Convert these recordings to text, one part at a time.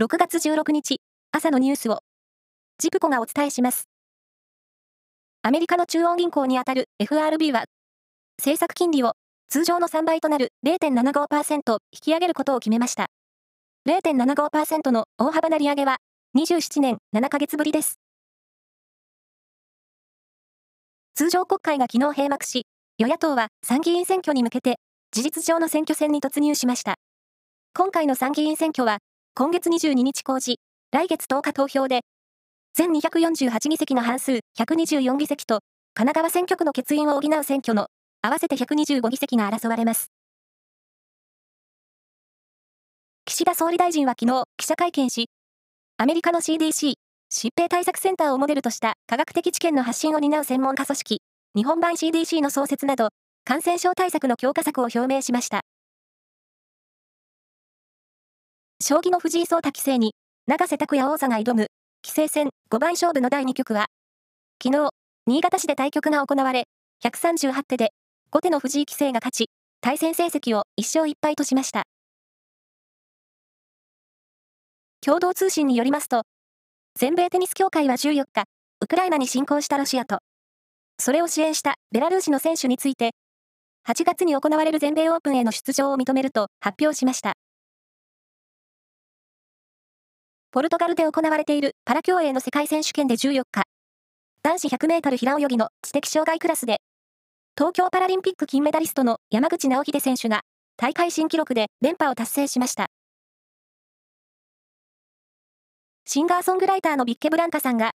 6月16日、朝のニュースを、ジプコがお伝えします。アメリカの中央銀行にあたる FRB は、政策金利を通常の3倍となる0.75%引き上げることを決めました。0.75%の大幅な利上げは、27年7ヶ月ぶりです。通常国会が昨日閉幕し、与野党は参議院選挙に向けて、事実上の選挙戦に突入しました。今回の参議院選挙は、今月22日公示、来月10日投票で、全248議席の半数124議席と、神奈川選挙区の欠員を補う選挙の合わせて125議席が争われます。岸田総理大臣は昨日記者会見し、アメリカの CDC、疾病対策センターをモデルとした科学的知見の発信を担う専門家組織、日本版 CDC の創設など、感染症対策の強化策を表明しました。将棋の藤井聡太棋聖に、永瀬拓也王座が挑む、棋聖戦5番勝負の第2局は、昨日、新潟市で対局が行われ、138手で、後手の藤井棋聖が勝ち、対戦成績を1勝1敗としました。共同通信によりますと、全米テニス協会は14日、ウクライナに侵攻したロシアと、それを支援したベラルーシの選手について、8月に行われる全米オープンへの出場を認めると発表しました。ポルトガルで行われているパラ競泳の世界選手権で14日、男子100メートル平泳ぎの知的障害クラスで、東京パラリンピック金メダリストの山口直秀選手が大会新記録で連覇を達成しました。シンガーソングライターのビッケブランカさんが、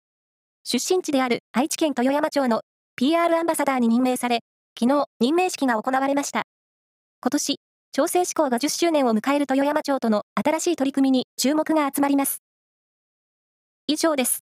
出身地である愛知県豊山町の PR アンバサダーに任命され、昨日任命式が行われました。今年、調整志向が10周年を迎える豊山町との新しい取り組みに注目が集まります。以上です。